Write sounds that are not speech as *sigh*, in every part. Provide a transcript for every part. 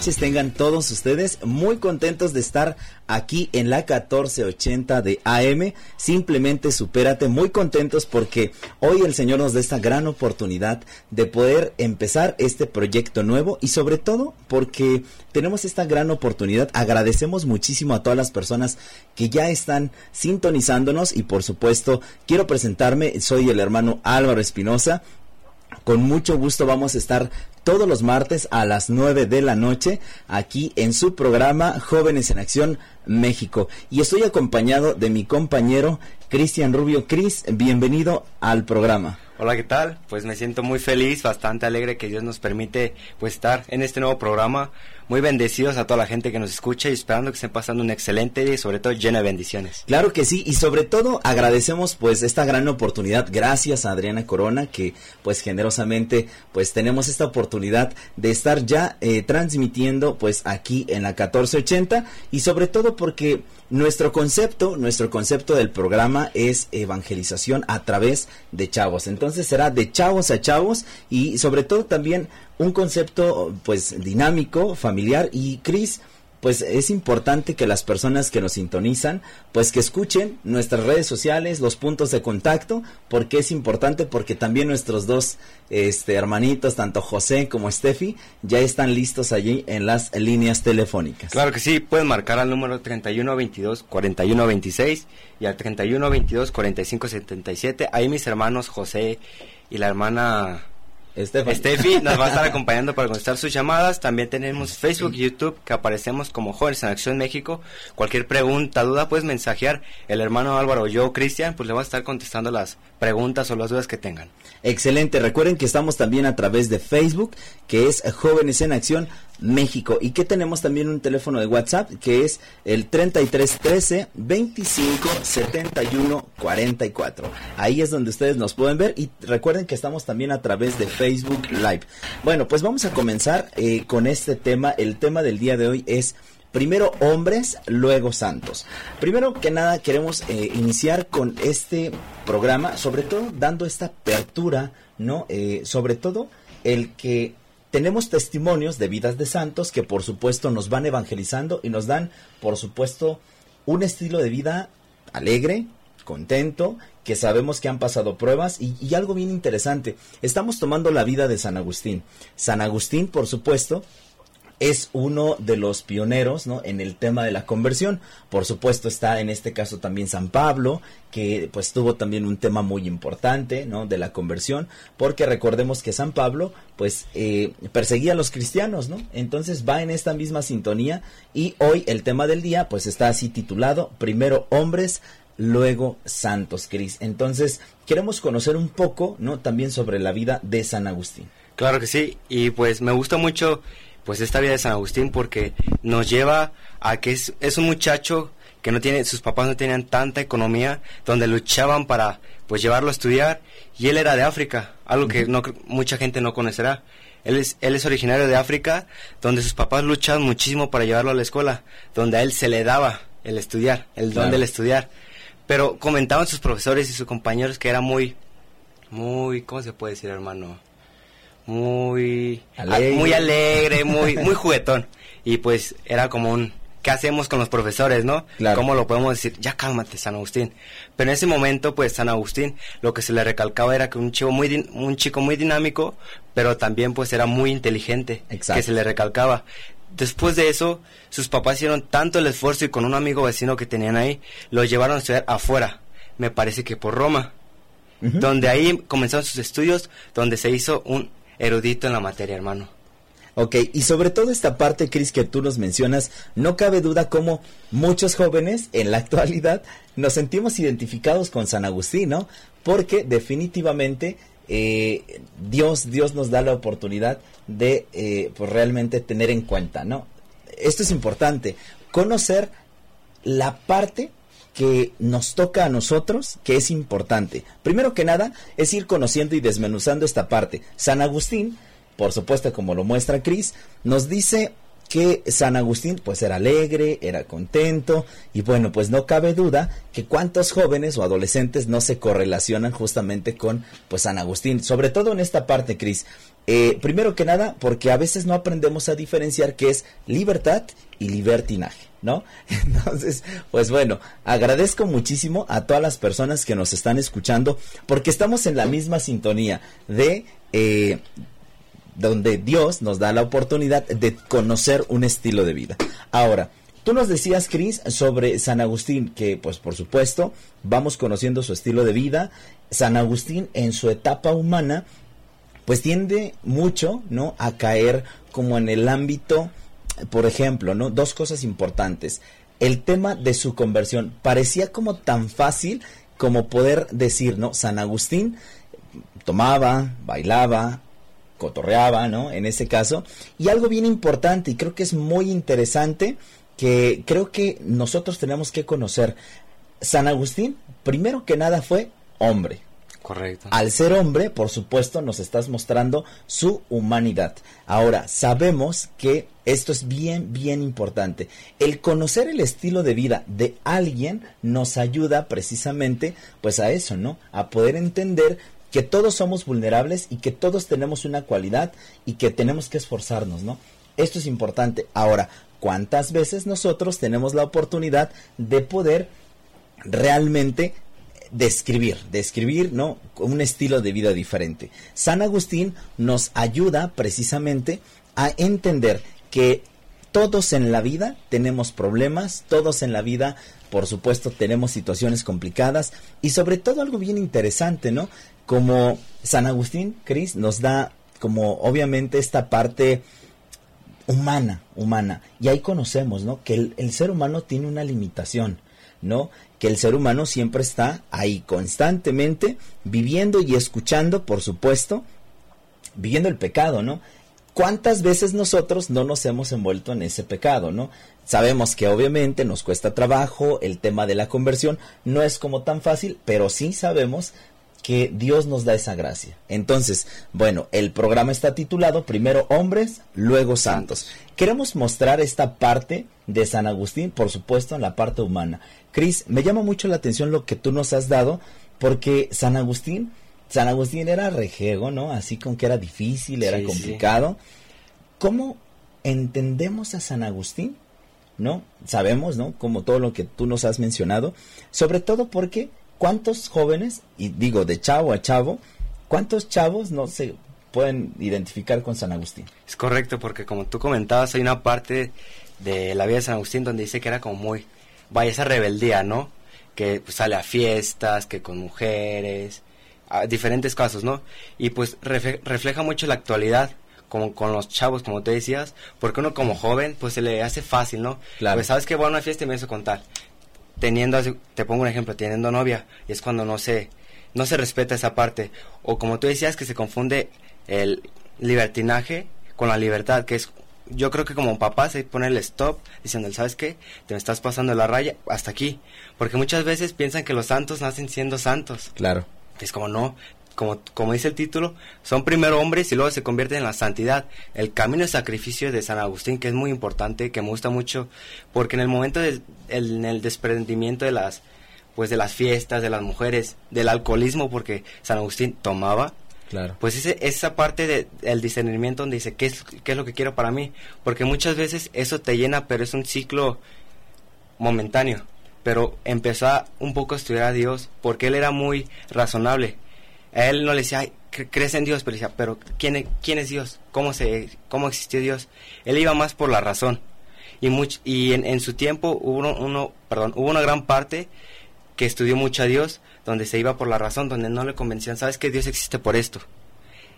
noches tengan todos ustedes. Muy contentos de estar aquí en la 1480 de AM. Simplemente supérate. Muy contentos porque hoy el Señor nos da esta gran oportunidad de poder empezar este proyecto nuevo y sobre todo porque tenemos esta gran oportunidad. Agradecemos muchísimo a todas las personas que ya están sintonizándonos y por supuesto quiero presentarme. Soy el hermano Álvaro Espinosa con mucho gusto vamos a estar todos los martes a las 9 de la noche aquí en su programa Jóvenes en Acción México. Y estoy acompañado de mi compañero Cristian Rubio. Cris, bienvenido al programa. Hola, ¿qué tal? Pues me siento muy feliz, bastante alegre que Dios nos permite pues estar en este nuevo programa. Muy bendecidos a toda la gente que nos escucha y esperando que estén pasando un excelente día y sobre todo lleno de bendiciones. Claro que sí, y sobre todo agradecemos pues esta gran oportunidad. Gracias a Adriana Corona que pues generosamente pues tenemos esta oportunidad de estar ya eh, transmitiendo pues aquí en la 1480 y sobre todo porque nuestro concepto, nuestro concepto del programa es evangelización a través de chavos. Entonces será de chavos a chavos y sobre todo también un concepto pues dinámico, familiar y Cris, pues es importante que las personas que nos sintonizan, pues que escuchen nuestras redes sociales, los puntos de contacto, porque es importante porque también nuestros dos este hermanitos, tanto José como Steffi, ya están listos allí en las líneas telefónicas. Claro que sí, pueden marcar al número 3122 4126 y al 3122 4577. Ahí mis hermanos José y la hermana Estefi nos va a estar *laughs* acompañando para contestar sus llamadas. También tenemos Facebook y YouTube que aparecemos como Jóvenes en Acción México. Cualquier pregunta, duda, puedes mensajear el hermano Álvaro o yo, Cristian, pues le va a estar contestando las preguntas o las dudas que tengan. Excelente. Recuerden que estamos también a través de Facebook, que es Jóvenes en Acción México. Y que tenemos también un teléfono de WhatsApp que es el 3313 25 71 44. Ahí es donde ustedes nos pueden ver y recuerden que estamos también a través de Facebook Live. Bueno, pues vamos a comenzar eh, con este tema. El tema del día de hoy es Primero hombres, luego santos. Primero que nada queremos eh, iniciar con este programa, sobre todo dando esta apertura, ¿no? Eh, sobre todo el que tenemos testimonios de vidas de santos que por supuesto nos van evangelizando y nos dan por supuesto un estilo de vida alegre, contento, que sabemos que han pasado pruebas y, y, algo bien interesante, estamos tomando la vida de San Agustín. San Agustín, por supuesto, es uno de los pioneros ¿no? en el tema de la conversión. Por supuesto está en este caso también San Pablo, que pues tuvo también un tema muy importante ¿no? de la conversión, porque recordemos que San Pablo pues eh, perseguía a los cristianos, ¿no? Entonces va en esta misma sintonía y hoy el tema del día pues está así titulado, primero hombres, luego santos, Cris. Entonces queremos conocer un poco, ¿no? También sobre la vida de San Agustín. Claro que sí, y pues me gusta mucho pues esta vida de San Agustín porque nos lleva a que es, es un muchacho que no tiene, sus papás no tenían tanta economía, donde luchaban para pues llevarlo a estudiar y él era de África, algo que no, mucha gente no conocerá. Él es, él es originario de África, donde sus papás luchaban muchísimo para llevarlo a la escuela, donde a él se le daba el estudiar, el don del estudiar. Pero comentaban sus profesores y sus compañeros que era muy, muy, ¿cómo se puede decir, hermano? Muy alegre. muy alegre, muy muy juguetón y pues era como un ¿qué hacemos con los profesores, no? ¿Cómo lo podemos decir? Ya cálmate, San Agustín. Pero en ese momento, pues San Agustín, lo que se le recalcaba era que un chico muy un chico muy dinámico, pero también pues era muy inteligente, que se le recalcaba. Después de eso, sus papás hicieron tanto el esfuerzo y con un amigo vecino que tenían ahí, lo llevaron a estudiar afuera. Me parece que por Roma. Donde ahí comenzaron sus estudios, donde se hizo un erudito en la materia, hermano. Ok, y sobre todo esta parte, Cris, que tú nos mencionas, no cabe duda como muchos jóvenes en la *laughs* actualidad nos sentimos identificados con San Agustín, ¿no? Porque definitivamente eh, Dios, Dios nos da la oportunidad de eh, pues realmente tener en cuenta, ¿no? Esto es importante, conocer la parte que nos toca a nosotros, que es importante. Primero que nada, es ir conociendo y desmenuzando esta parte. San Agustín, por supuesto, como lo muestra Cris, nos dice que San Agustín pues era alegre, era contento y bueno, pues no cabe duda que cuántos jóvenes o adolescentes no se correlacionan justamente con pues San Agustín, sobre todo en esta parte, Cris. Eh, primero que nada, porque a veces no aprendemos a diferenciar qué es libertad y libertinaje, ¿no? *laughs* Entonces, pues bueno, agradezco muchísimo a todas las personas que nos están escuchando, porque estamos en la misma sintonía de eh, donde Dios nos da la oportunidad de conocer un estilo de vida. Ahora, tú nos decías, Cris, sobre San Agustín, que pues por supuesto vamos conociendo su estilo de vida. San Agustín en su etapa humana, pues tiende mucho, ¿no? A caer como en el ámbito, por ejemplo, ¿no? Dos cosas importantes. El tema de su conversión parecía como tan fácil como poder decir, ¿no? San Agustín tomaba, bailaba, cotorreaba, ¿no? En ese caso. Y algo bien importante y creo que es muy interesante que creo que nosotros tenemos que conocer. San Agustín, primero que nada, fue hombre. Correcto. Al ser hombre, por supuesto, nos estás mostrando su humanidad. Ahora, sabemos que esto es bien, bien importante. El conocer el estilo de vida de alguien nos ayuda precisamente, pues a eso, ¿no? A poder entender que todos somos vulnerables y que todos tenemos una cualidad y que tenemos que esforzarnos, ¿no? Esto es importante. Ahora, ¿cuántas veces nosotros tenemos la oportunidad de poder realmente describir, describir, ¿no? Un estilo de vida diferente. San Agustín nos ayuda precisamente a entender que todos en la vida tenemos problemas, todos en la vida, por supuesto, tenemos situaciones complicadas y sobre todo algo bien interesante, ¿no? como San Agustín, Cris, nos da como obviamente esta parte humana, humana. Y ahí conocemos, ¿no? Que el, el, ser humano tiene una limitación, ¿no? Que el ser humano siempre está ahí constantemente viviendo y escuchando, por supuesto, viviendo el pecado, ¿no? ¿Cuántas veces nosotros no nos hemos envuelto en ese pecado, no? Sabemos que obviamente nos cuesta trabajo, el tema de la conversión no es como tan fácil, pero sí sabemos que Dios nos da esa gracia. Entonces, bueno, el programa está titulado Primero hombres, luego santos. Queremos mostrar esta parte de San Agustín, por supuesto, en la parte humana. Cris, me llama mucho la atención lo que tú nos has dado, porque San Agustín, San Agustín era rejego, ¿no? Así con que era difícil, era complicado. ¿Cómo entendemos a San Agustín? ¿No? Sabemos, ¿no? Como todo lo que tú nos has mencionado, sobre todo porque ¿cuántos jóvenes, y digo de chavo a chavo, cuántos chavos no se pueden identificar con San Agustín? Es correcto, porque como tú comentabas, hay una parte de la vida de San Agustín donde dice que era como muy, vaya, esa rebeldía, ¿no? Que pues, sale a fiestas, que con mujeres, a diferentes casos, ¿no? Y pues refleja mucho la actualidad, como con los chavos, como te decías, porque uno como joven, pues se le hace fácil, ¿no? Claro. Pues sabes que voy a una fiesta y me eso contar teniendo, te pongo un ejemplo, teniendo novia, y es cuando no se, no se respeta esa parte. O como tú decías, que se confunde el libertinaje con la libertad, que es, yo creo que como papá se pone el stop, diciendo, ¿sabes qué? Te me estás pasando la raya hasta aquí. Porque muchas veces piensan que los santos nacen siendo santos. Claro. Es como, no, como, como dice el título, son primero hombres y luego se convierten en la santidad. El camino de sacrificio de San Agustín, que es muy importante, que me gusta mucho, porque en el momento del el desprendimiento de las, pues de las fiestas, de las mujeres, del alcoholismo, porque San Agustín tomaba, Claro. Pues ese, esa parte del de, discernimiento donde dice, ¿qué es, ¿qué es lo que quiero para mí? Porque muchas veces eso te llena, pero es un ciclo momentáneo. Pero empezó a un poco a estudiar a Dios porque él era muy razonable él no le decía, Ay, crees en Dios, pero decía, pero ¿quién, ¿quién es Dios? ¿Cómo, se, ¿Cómo existió Dios? Él iba más por la razón. Y, much, y en, en, su tiempo hubo, uno, perdón, hubo una gran parte que estudió mucho a Dios, donde se iba por la razón, donde no le convencían, sabes que Dios existe por esto.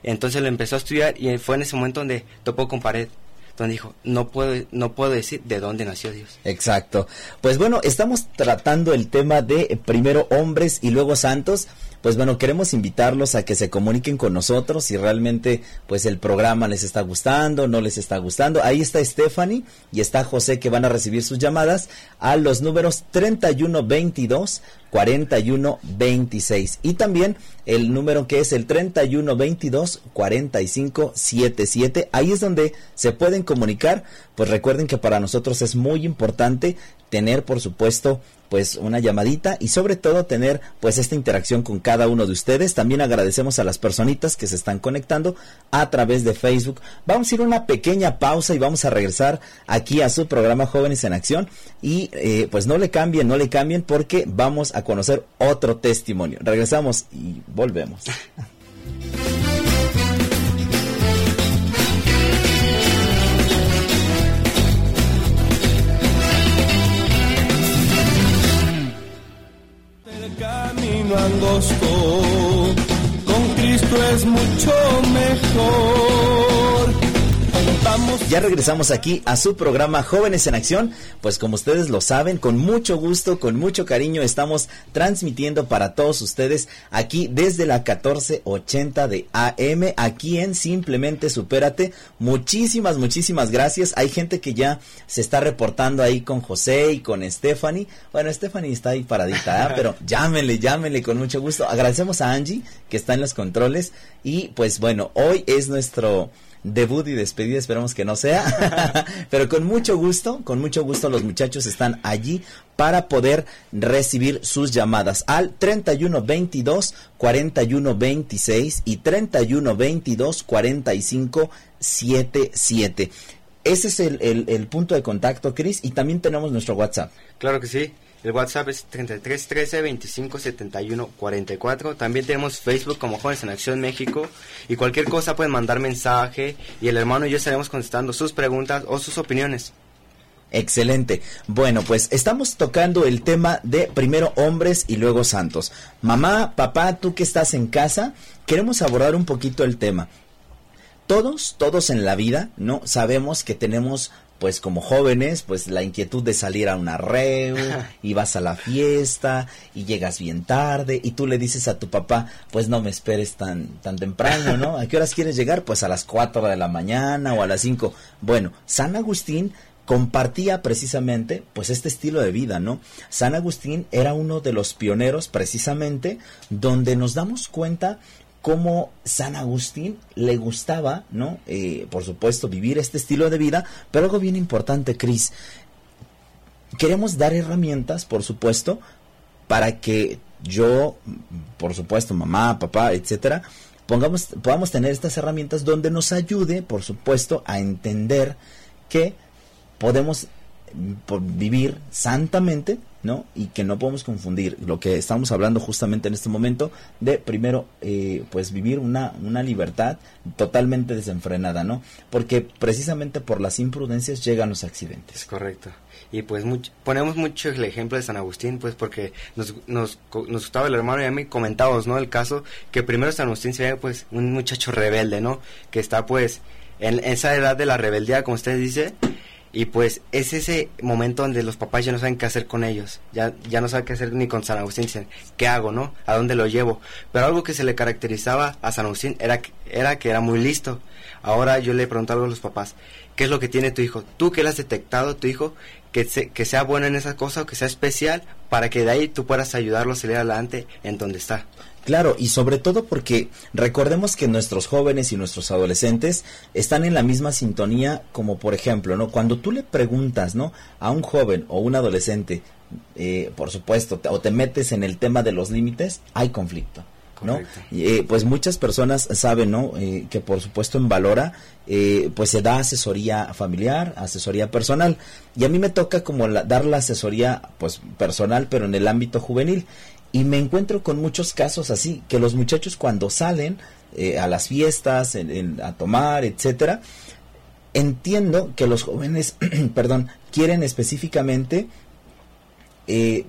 Entonces lo empezó a estudiar y fue en ese momento donde topó con pared donde dijo, no puedo, no puedo decir de dónde nació Dios. Exacto. Pues bueno, estamos tratando el tema de eh, primero hombres y luego santos pues bueno, queremos invitarlos a que se comuniquen con nosotros si realmente pues el programa les está gustando, no les está gustando. Ahí está Stephanie y está José que van a recibir sus llamadas a los números 3122 4126 y también el número que es el 3122 4577 ahí es donde se pueden comunicar pues recuerden que para nosotros es muy importante tener por supuesto pues una llamadita y sobre todo tener pues esta interacción con cada uno de ustedes. También agradecemos a las personitas que se están conectando a través de Facebook. Vamos a ir a una pequeña pausa y vamos a regresar aquí a su programa Jóvenes en Acción y eh, pues no le cambien, no le cambien porque vamos a conocer otro testimonio. Regresamos y volvemos. *laughs* con Cristo es mucho mejor. Ya regresamos aquí a su programa Jóvenes en Acción. Pues como ustedes lo saben, con mucho gusto, con mucho cariño, estamos transmitiendo para todos ustedes aquí desde la 1480 de AM, aquí en Simplemente Supérate. Muchísimas, muchísimas gracias. Hay gente que ya se está reportando ahí con José y con Stephanie. Bueno, Stephanie está ahí paradita, ¿eh? pero *laughs* llámenle, llámenle con mucho gusto. Agradecemos a Angie que está en los controles y pues bueno, hoy es nuestro debut y despedida, esperamos que no sea, *laughs* pero con mucho gusto, con mucho gusto los muchachos están allí para poder recibir sus llamadas al 3122 4126 y 3122 4577. Ese es el, el, el punto de contacto, Chris, y también tenemos nuestro WhatsApp. Claro que sí. El WhatsApp es 3313 25 44. También tenemos Facebook como Jóvenes en Acción México. Y cualquier cosa pueden mandar mensaje y el hermano y yo estaremos contestando sus preguntas o sus opiniones. Excelente. Bueno, pues estamos tocando el tema de primero hombres y luego santos. Mamá, papá, tú que estás en casa, queremos abordar un poquito el tema. Todos, todos en la vida, ¿no? Sabemos que tenemos pues como jóvenes, pues la inquietud de salir a una reu *laughs* y vas a la fiesta y llegas bien tarde y tú le dices a tu papá, pues no me esperes tan, tan temprano, ¿no? ¿A qué horas quieres llegar? Pues a las 4 de la mañana o a las 5. Bueno, San Agustín compartía precisamente pues este estilo de vida, ¿no? San Agustín era uno de los pioneros precisamente donde nos damos cuenta cómo San Agustín le gustaba, ¿no? Eh, por supuesto, vivir este estilo de vida, pero algo bien importante, Cris. Queremos dar herramientas, por supuesto, para que yo, por supuesto, mamá, papá, etcétera, pongamos, podamos tener estas herramientas donde nos ayude, por supuesto, a entender que podemos mm, vivir santamente ¿no? Y que no podemos confundir lo que estamos hablando justamente en este momento de primero, eh, pues vivir una, una libertad totalmente desenfrenada, ¿no? Porque precisamente por las imprudencias llegan los accidentes. Correcto. Y pues ponemos mucho el ejemplo de San Agustín, pues porque nos, nos, nos gustaba el hermano y a mí comentábamos, ¿no? El caso que primero San Agustín se pues un muchacho rebelde, ¿no? Que está pues en esa edad de la rebeldía, como usted dice, y pues es ese momento donde los papás ya no saben qué hacer con ellos, ya, ya no saben qué hacer ni con San Agustín, dicen, ¿qué hago, no? ¿A dónde lo llevo? Pero algo que se le caracterizaba a San Agustín era, era que era muy listo. Ahora yo le preguntaba a los papás, ¿qué es lo que tiene tu hijo? ¿Tú que le has detectado tu hijo? Que, que sea bueno en esa cosa o que sea especial para que de ahí tú puedas ayudarlo a salir adelante en donde está. Claro, y sobre todo porque recordemos que nuestros jóvenes y nuestros adolescentes están en la misma sintonía como por ejemplo, ¿no? Cuando tú le preguntas, ¿no? A un joven o un adolescente, eh, por supuesto, o te metes en el tema de los límites, hay conflicto. ¿no? Eh, pues muchas personas saben, ¿no? Eh, que por supuesto en Valora, pues se da asesoría familiar, asesoría personal. Y a mí me toca como dar la asesoría, pues personal, pero en el ámbito juvenil. Y me encuentro con muchos casos así, que los muchachos cuando salen eh, a las fiestas, a tomar, etcétera, entiendo que los jóvenes, *clears throat* perdón, quieren específicamente eh,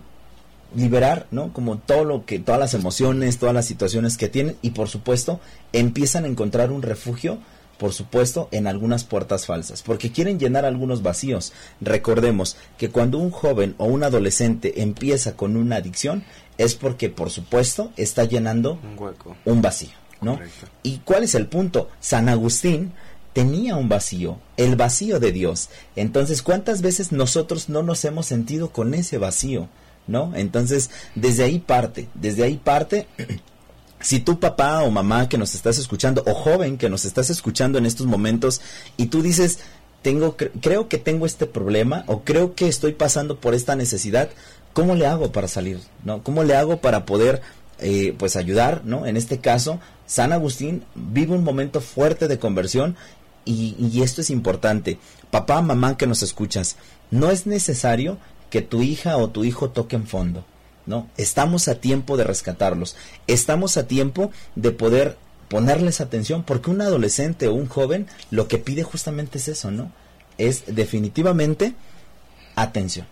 liberar, ¿no? Como todo lo que, todas las emociones, todas las situaciones que tienen y por supuesto empiezan a encontrar un refugio por supuesto, en algunas puertas falsas, porque quieren llenar algunos vacíos. Recordemos que cuando un joven o un adolescente empieza con una adicción, es porque, por supuesto, está llenando un hueco, un vacío, ¿no? ¿Y cuál es el punto? San Agustín tenía un vacío, el vacío de Dios. Entonces, ¿cuántas veces nosotros no nos hemos sentido con ese vacío? ¿no? Entonces, desde ahí parte, desde ahí parte *clears throat* si tu papá o mamá que nos estás escuchando o joven que nos estás escuchando en estos momentos y tú dices, tengo creo que tengo este problema o creo que estoy pasando por esta necesidad, ¿cómo le hago para salir? ¿No? ¿Cómo le hago para poder eh, pues ayudar, ¿no? En este caso, San Agustín vive un momento fuerte de conversión y, esto es importante. Papá, mamá que nos escuchas, no es necesario que tu hija o tu hijo toquen fondo ¿no? Estamos a tiempo de rescatarlos, estamos a tiempo de poder ponerles atención, porque un adolescente o un joven lo que pide justamente es eso, ¿no? Es definitivamente atención.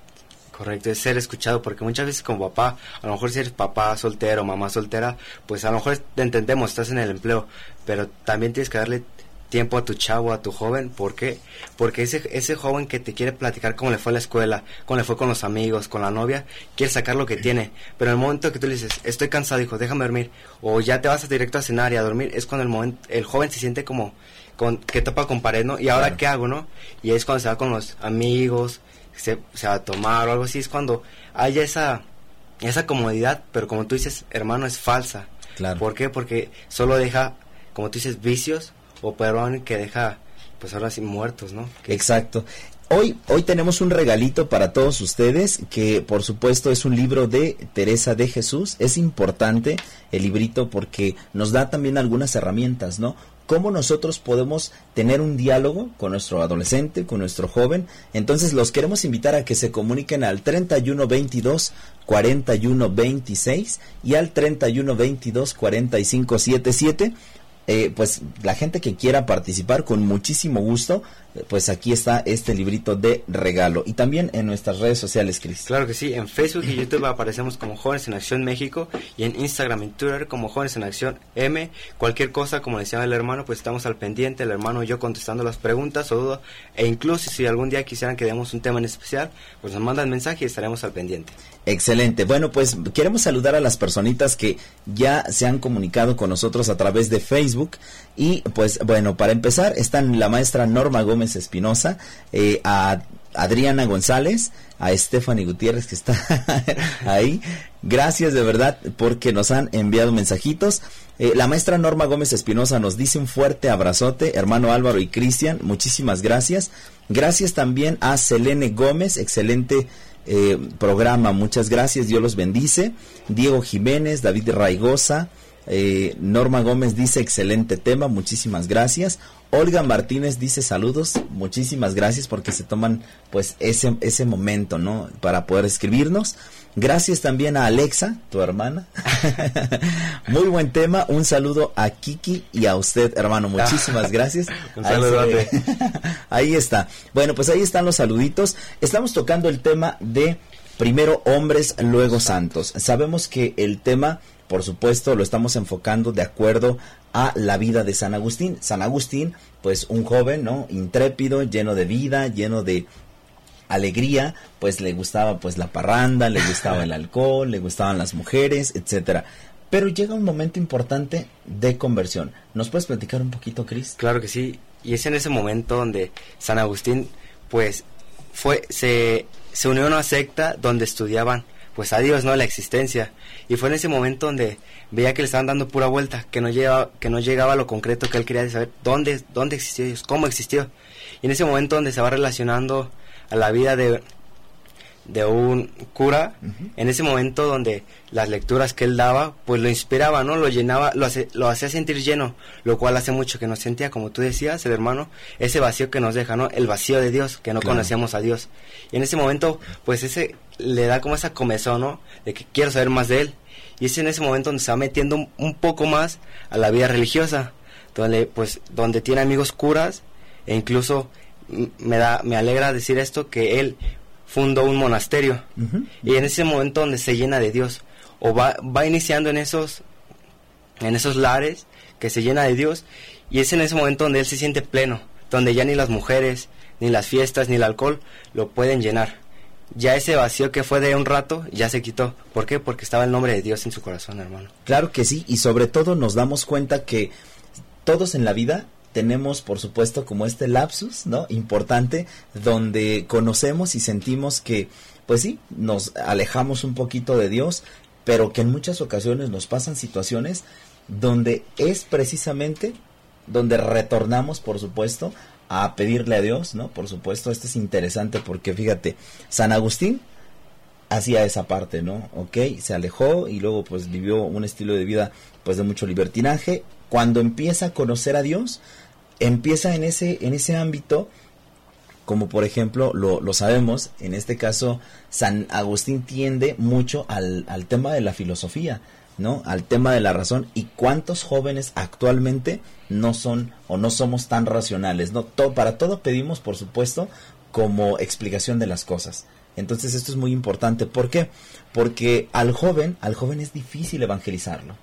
Correcto, es ser escuchado, porque muchas veces como papá, a lo mejor si eres papá soltero, mamá soltera, pues a lo mejor te entendemos, estás en el empleo, pero también tienes que darle tiempo a tu chavo, a tu joven. ¿Por qué? Porque ese, ese joven que te quiere platicar cómo le fue a la escuela, cómo le fue con los amigos, con la novia, quiere sacar lo que tiene. Pero en el momento que tú le dices, estoy cansado, hijo, déjame dormir, o ya te vas directo a cenar y a dormir, es cuando el, momento, el joven se siente como con, que topa con pared, ¿no? ¿Y ahora qué hago, no? Y es cuando se va con los amigos, se, se va a tomar o algo así, es cuando hay esa, esa comodidad, pero como tú dices, hermano, es falsa. Claro. ¿Por qué? Porque solo deja, como tú dices, vicios o Perón que deja pues ahora sí muertos, ¿no? Exacto. Hoy, hoy tenemos un regalito para todos ustedes, que por supuesto es un libro de Teresa de Jesús. Es importante el librito porque nos da también algunas herramientas, ¿no? Cómo nosotros podemos tener un diálogo con nuestro adolescente, con nuestro joven. Entonces los queremos invitar a que se comuniquen al 3122 4126 y al 3122 4577 eh, pues la gente que quiera participar con muchísimo gusto, pues aquí está este librito de regalo. Y también en nuestras redes sociales, Cris. Claro que sí, en Facebook y YouTube aparecemos como Jóvenes en Acción México y en Instagram y Twitter como Jóvenes en Acción M. Cualquier cosa, como decía el hermano, pues estamos al pendiente, el hermano y yo contestando las preguntas o dudas. E incluso si algún día quisieran que demos un tema en especial, pues nos mandan mensaje y estaremos al pendiente. Excelente. Bueno, pues queremos saludar a las personitas que ya se han comunicado con nosotros a través de Facebook. Y pues bueno, para empezar están la maestra Norma Gómez Espinosa, eh, a Adriana González, a Stephanie Gutiérrez que está *laughs* ahí. Gracias de verdad porque nos han enviado mensajitos. Eh, la maestra Norma Gómez Espinosa nos dice un fuerte abrazote, hermano Álvaro y Cristian, muchísimas gracias. Gracias también a Selene Gómez, excelente eh, programa. Muchas gracias, Dios los bendice. Diego Jiménez, David Raigosa, eh, Norma Gómez dice excelente tema, muchísimas gracias. Olga Martínez dice saludos, muchísimas gracias porque se toman pues ese, ese momento, ¿no? Para poder escribirnos. Gracias también a Alexa, tu hermana. *laughs* Muy buen tema. Un saludo a Kiki y a usted, hermano. Muchísimas gracias. *laughs* Un saludo. Ahí, *laughs* ahí está. Bueno, pues ahí están los saluditos. Estamos tocando el tema de primero hombres, luego santos. Sabemos que el tema por supuesto, lo estamos enfocando de acuerdo a la vida de San Agustín. San Agustín, pues un joven, ¿no? Intrépido, lleno de vida, lleno de alegría, pues le gustaba pues la parranda, le gustaba el *laughs* alcohol, le gustaban las mujeres, etcétera. Pero llega un momento importante de conversión. ¿Nos puedes platicar un poquito, Cris? Claro que sí. Y es en ese momento donde San Agustín, pues, fue, se, se unió a una secta donde estudiaban pues a Dios, ¿no? La existencia. Y fue en ese momento donde veía que le estaban dando pura vuelta, que no llegaba, que no llegaba a lo concreto que él quería saber dónde, dónde existió Dios, cómo existió. Y en ese momento donde se va relacionando a la vida de, de un cura, en ese momento donde las lecturas que él daba, pues lo inspiraba, ¿no? Lo llenaba, lo, hace, lo hacía sentir lleno, lo cual hace mucho que nos sentía, como tú decías, el hermano, ese vacío que nos deja, ¿no? El vacío de Dios, que no conocíamos a Dios. Y en ese momento, pues ese le da como esa comezón, ¿no? De que quiero saber más de él. Y es en ese momento donde se va metiendo un, un poco más a la vida religiosa, donde, pues, donde tiene amigos curas, e incluso me da, me alegra decir esto, que él fundó un monasterio. Y en ese momento donde se llena de Dios, o va, va iniciando en esos, en esos lares que se llena de Dios, y es en ese momento donde él se siente pleno, donde ya ni las mujeres, ni las fiestas, ni el alcohol lo pueden llenar. Ya ese vacío que fue de un rato ya se quitó. ¿Por qué? Porque estaba el nombre de Dios en su corazón, hermano. Claro que sí, y sobre todo nos damos cuenta que todos en la vida tenemos, por supuesto, como este lapsus, ¿no? Importante, donde conocemos y sentimos que, pues sí, nos alejamos un poquito de Dios, pero que en muchas ocasiones nos pasan situaciones donde es precisamente donde retornamos, por supuesto, a pedirle a Dios, ¿no? Por supuesto, esto es interesante porque fíjate, San Agustín hacía esa parte, ¿no? Ok, se alejó y luego pues vivió un estilo de vida pues de mucho libertinaje. Cuando empieza a conocer a Dios, empieza en ese, en ese ámbito, como por ejemplo lo, lo sabemos, en este caso San Agustín tiende mucho al, al tema de la filosofía, ¿no? Al tema de la razón y cuántos jóvenes actualmente no son o no somos tan racionales, ¿no? Todo, para todo pedimos, por supuesto, como explicación de las cosas. Entonces esto es muy importante. ¿Por qué? Porque al joven, al joven es difícil evangelizarlo.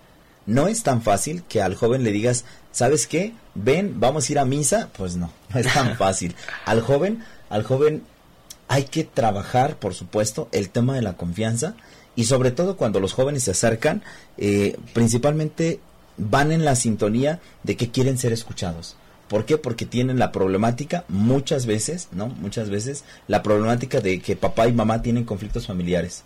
No es tan fácil que al joven le digas, ¿sabes qué? Ven, vamos a ir a misa. Pues no, *laughs* no es tan fácil. Al joven, al joven hay que trabajar, por supuesto, el tema de la confianza y sobre todo cuando los jóvenes se acercan, eh, principalmente van en la sintonía de que quieren ser escuchados. ¿Por qué? Porque tienen la problemática muchas veces, ¿no? Muchas veces la problemática de que papá y mamá tienen conflictos familiares.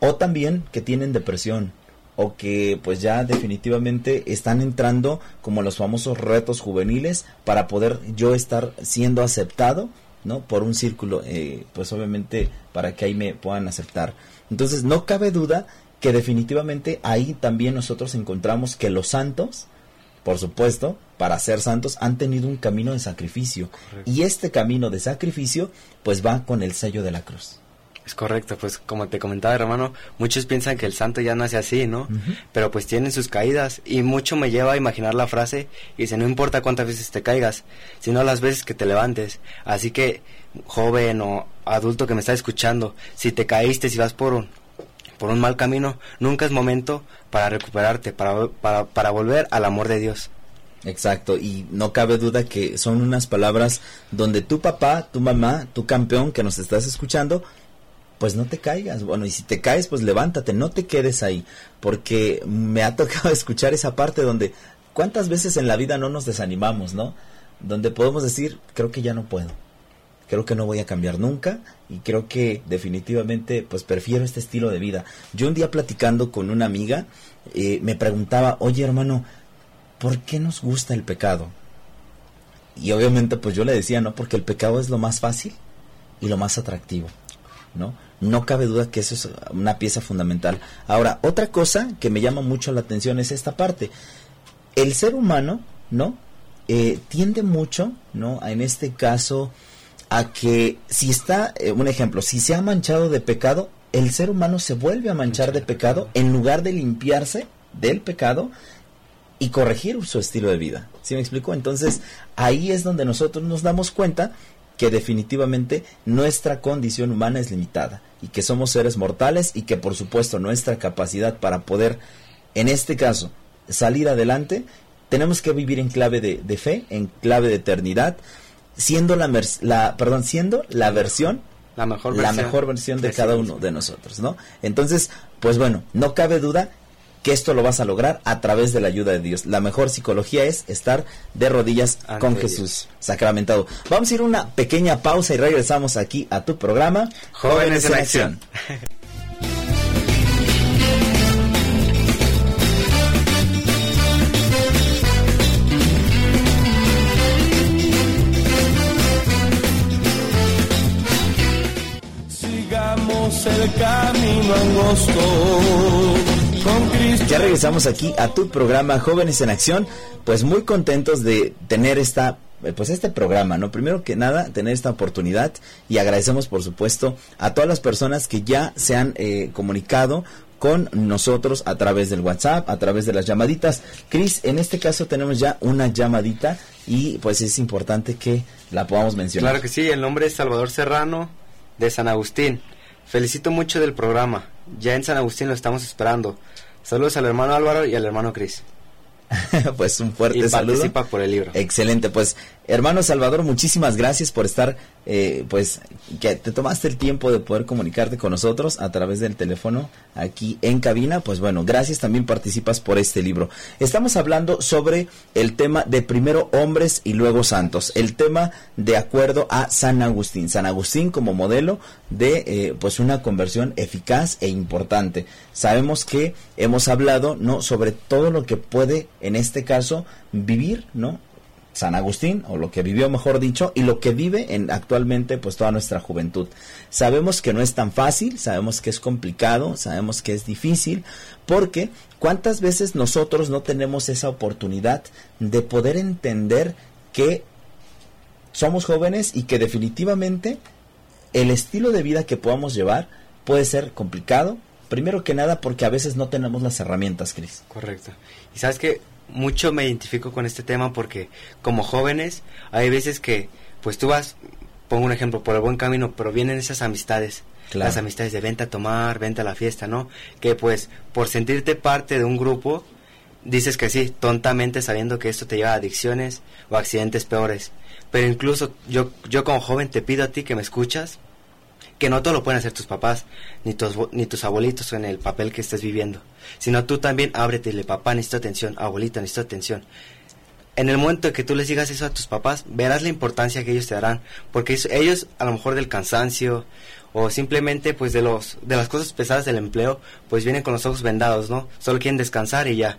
O también que tienen depresión. O que pues ya definitivamente están entrando como los famosos retos juveniles para poder yo estar siendo aceptado, ¿no? Por un círculo, eh, pues obviamente para que ahí me puedan aceptar. Entonces no cabe duda que definitivamente ahí también nosotros encontramos que los santos, por supuesto, para ser santos han tenido un camino de sacrificio. Y este camino de sacrificio pues va con el sello de la cruz. Es correcto, pues como te comentaba hermano, muchos piensan que el santo ya nace así, ¿no? Pero pues tienen sus caídas y mucho me lleva a imaginar la frase y dice, no importa cuántas veces te caigas, sino las veces que te levantes. Así que, joven o adulto que me está escuchando, si te caíste, si vas por un, por un mal camino, nunca es momento para recuperarte, para, para, para volver al amor de Dios. Exacto, y no cabe duda que son unas palabras donde tu papá, tu mamá, tu campeón que nos estás escuchando, pues no te caigas. Bueno, y si te caes, pues levántate, no te quedes ahí, porque me ha *laughs* tocado escuchar esa parte donde cuántas veces en la vida no nos desanimamos, ¿no? Donde podemos decir, creo que ya no puedo. Creo que no voy a cambiar nunca y creo que definitivamente pues prefiero este estilo de vida. Yo un día platicando con una amiga eh, me preguntaba, oye hermano, ¿por qué nos gusta el pecado? Y obviamente pues yo le decía, no, porque el pecado es lo más fácil y lo más atractivo, ¿no? No cabe duda que eso es una pieza fundamental. Ahora, otra cosa que me llama mucho la atención es esta parte. El ser humano, ¿no? Eh, tiende mucho, ¿no? En este caso, a que si está, eh, un ejemplo, si se ha manchado de pecado, el ser humano se vuelve a manchar de pecado en lugar de limpiarse del pecado y corregir su estilo de vida. ¿Sí me explico? Entonces, ahí es donde nosotros nos damos cuenta que definitivamente nuestra condición humana es limitada y que somos seres mortales y que por supuesto nuestra capacidad para poder, en este caso, salir adelante, tenemos que vivir en clave de, de fe, en clave de eternidad, siendo la, la, perdón, siendo la versión la mejor versión, la mejor versión de, de cada uno de nosotros, ¿no? Entonces, pues bueno, no cabe duda que esto lo vas a lograr a través de la ayuda de Dios. La mejor psicología es estar de rodillas Ante con Jesús Dios. sacramentado. Vamos a ir a una pequeña pausa y regresamos aquí a tu programa Jóvenes, Jóvenes en, Acción. Sigamos el camino angosto ya regresamos aquí a tu programa Jóvenes en Acción, pues muy contentos de tener esta pues este programa, ¿no? Primero que nada, tener esta oportunidad y agradecemos por supuesto a todas las personas que ya se han eh, comunicado con nosotros a través del WhatsApp, a través de las llamaditas. Cris, en este caso tenemos ya una llamadita y pues es importante que la podamos mencionar. Claro que sí, el nombre es Salvador Serrano de San Agustín. Felicito mucho del programa. Ya en San Agustín lo estamos esperando. Saludos al hermano Álvaro y al hermano Cris. *laughs* pues un fuerte y saludo. participa por el libro. Excelente, pues Hermano Salvador, muchísimas gracias por estar, eh, pues, que te tomaste el tiempo de poder comunicarte con nosotros a través del teléfono aquí en cabina. Pues bueno, gracias también participas por este libro. Estamos hablando sobre el tema de primero hombres y luego santos. El tema de acuerdo a San Agustín. San Agustín como modelo de, eh, pues, una conversión eficaz e importante. Sabemos que hemos hablado, ¿no? Sobre todo lo que puede, en este caso, vivir, ¿no? San Agustín, o lo que vivió mejor dicho, y lo que vive en actualmente pues toda nuestra juventud. Sabemos que no es tan fácil, sabemos que es complicado, sabemos que es difícil, porque cuántas veces nosotros no tenemos esa oportunidad de poder entender que somos jóvenes y que definitivamente el estilo de vida que podamos llevar puede ser complicado, primero que nada porque a veces no tenemos las herramientas, Cris. Correcto. Y sabes que mucho me identifico con este tema porque como jóvenes hay veces que pues tú vas, pongo un ejemplo, por el buen camino, pero vienen esas amistades. Las amistades de venta a tomar, venta a la fiesta, ¿no? Que pues por sentirte parte de un grupo, dices que sí, tontamente sabiendo que esto te lleva a adicciones o accidentes peores. Pero incluso yo, yo como joven te pido a ti que me escuchas, que no todo lo pueden hacer tus papás, ni tus, ni tus abuelitos en el papel que estés viviendo, sino tú también ábretele, papá, necesito atención, abuelita, necesito atención. En el momento en que tú les digas eso a tus papás, verás la importancia que ellos te darán, porque ellos a lo mejor del cansancio o simplemente pues de los de las cosas pesadas del empleo, pues vienen con los ojos vendados, ¿no? Solo quieren descansar y ya.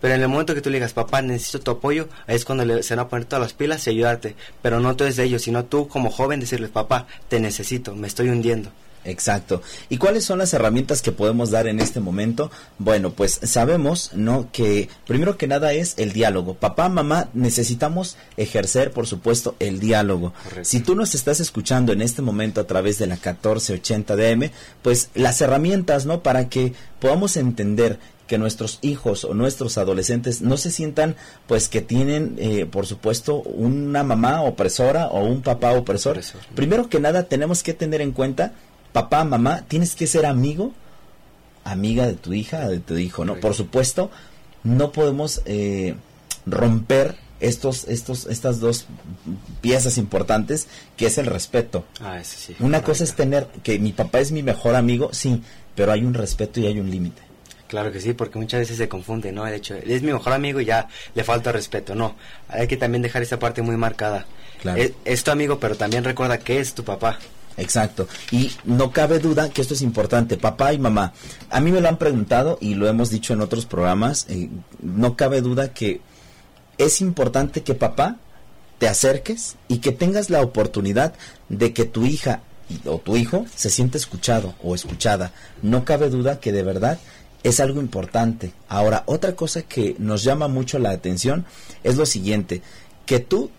Pero en el momento que tú le digas, papá, necesito tu apoyo, es cuando le, se van a poner todas las pilas y ayudarte. Pero no tú de ellos, sino tú como joven decirles, papá, te necesito, me estoy hundiendo. Exacto. ¿Y cuáles son las herramientas que podemos dar en este momento? Bueno, pues sabemos, ¿no? Que primero que nada es el diálogo. Papá, mamá, necesitamos ejercer, por supuesto, el diálogo. Si tú nos estás escuchando en este momento a través de la 1480 DM, pues las herramientas, ¿no? Para que podamos entender que nuestros hijos o nuestros adolescentes no se sientan pues que tienen eh, por supuesto una mamá opresora o un papá opresor. Primero que nada tenemos que tener en cuenta, papá, mamá, tienes que ser amigo, amiga de tu hija, de tu hijo, ¿no? Por supuesto, no podemos eh, romper estos, estos, estas dos piezas importantes, que es el respeto. Ah, sí. Una cosa es tener que mi papá es mi mejor amigo, sí, pero hay un respeto y hay un límite. Claro que sí, porque muchas veces se confunde, ¿no? De hecho, es mi mejor amigo y ya le falta respeto. No, hay que también dejar esa parte muy marcada. Claro. Es, tu amigo, pero también recuerda que es tu papá. Exacto. Y no cabe duda que esto es importante, papá y mamá. A mí me lo han preguntado y lo hemos dicho en otros programas. Eh, no cabe duda que es importante que papá te acerques y que tengas la oportunidad de que tu hija o tu hijo se siente escuchado o escuchada. No cabe duda que de verdad es algo importante. Ahora, otra cosa que nos llama mucho la atención es lo siguiente, que tú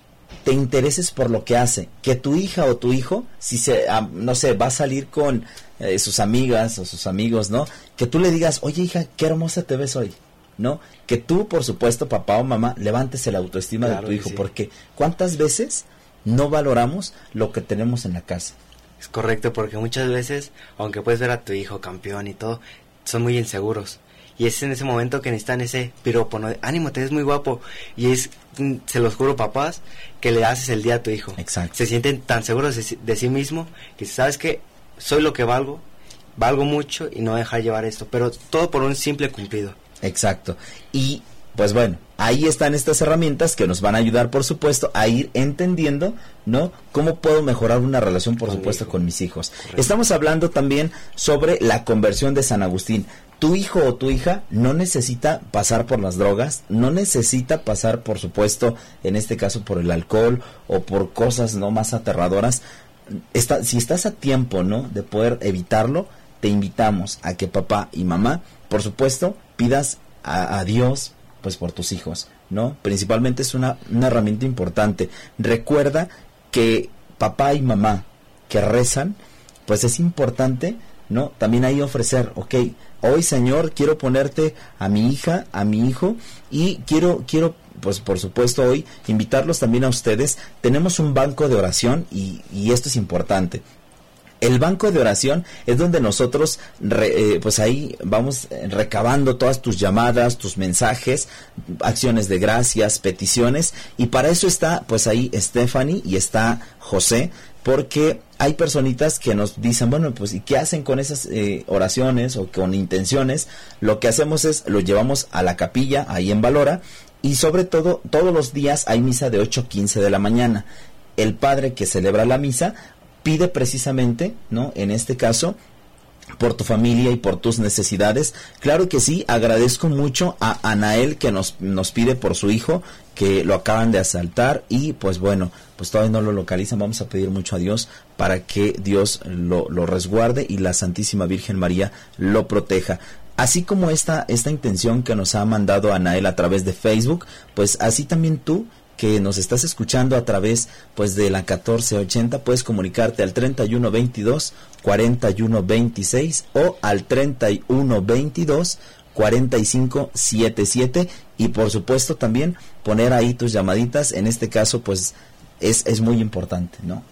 te intereses por lo que hace, que tu hija o tu hijo, si se, ah, no sé, va a salir con eh, sus amigas o sus amigos, ¿no? Que tú le digas, oye hija, qué hermosa te ves hoy, ¿no? Que tú, por supuesto, papá o mamá, levantes el autoestima de tu hijo, porque ¿cuántas veces no valoramos lo que tenemos en la casa? Es correcto, porque muchas veces, aunque puedes ver a tu hijo campeón y todo, son muy inseguros. Y es en ese momento que necesitan ese piropo, ánimo, te ves muy guapo. Y es, mm, se los juro, papás, que le haces el día a tu hijo. Exacto. Se sienten tan seguros de, sí mismo que sabes que soy lo que valgo, valgo mucho y no dejar llevar esto. Pero todo por un simple cumplido. Exacto. Y pues bueno, ahí están estas herramientas que nos van a ayudar, por supuesto, a ir entendiendo, ¿no? Cómo puedo mejorar una relación, por supuesto, con mis hijos. Estamos hablando también sobre la conversión de San Agustín. Tu hijo o tu hija no necesita pasar por las drogas, no necesita pasar, por supuesto, en este caso por el alcohol o por cosas no más aterradoras. Está, si estás a tiempo, ¿no? De poder evitarlo, te invitamos a que papá y mamá, por supuesto, pidas a, a Dios, pues por tus hijos, ¿no? Principalmente es una, una herramienta importante. Recuerda que papá y mamá que rezan, pues es importante, ¿no? También ahí ofrecer, ok, hoy Señor quiero ponerte a mi hija, a mi hijo y quiero, quiero, pues por supuesto hoy invitarlos también a ustedes. Tenemos un banco de oración y, y esto es importante. El banco de oración es donde nosotros, eh, pues ahí vamos recabando todas tus llamadas, tus mensajes, acciones de gracias, peticiones, y para eso está, pues ahí Stephanie y está José, porque hay personitas que nos dicen, bueno, pues ¿y qué hacen con esas eh, oraciones o con intenciones? Lo que hacemos es, lo llevamos a la capilla, ahí en Valora, y sobre todo, todos los días hay misa de 8.15 de la mañana. El padre que celebra la misa pide precisamente, ¿no? En este caso, por tu familia y por tus necesidades. Claro que sí, agradezco mucho a Anael que nos, nos pide por su hijo, que lo acaban de asaltar y pues bueno, pues todavía no lo localizan. Vamos a pedir mucho a Dios para que Dios lo, lo resguarde y la Santísima Virgen María lo proteja. Así como esta, esta intención que nos ha mandado Anael a través de Facebook, pues así también tú que nos estás escuchando a través pues de la 1480 puedes comunicarte al 3122 4126 o al 3122 4577 y por supuesto también poner ahí tus llamaditas. En este caso pues es, es muy importante no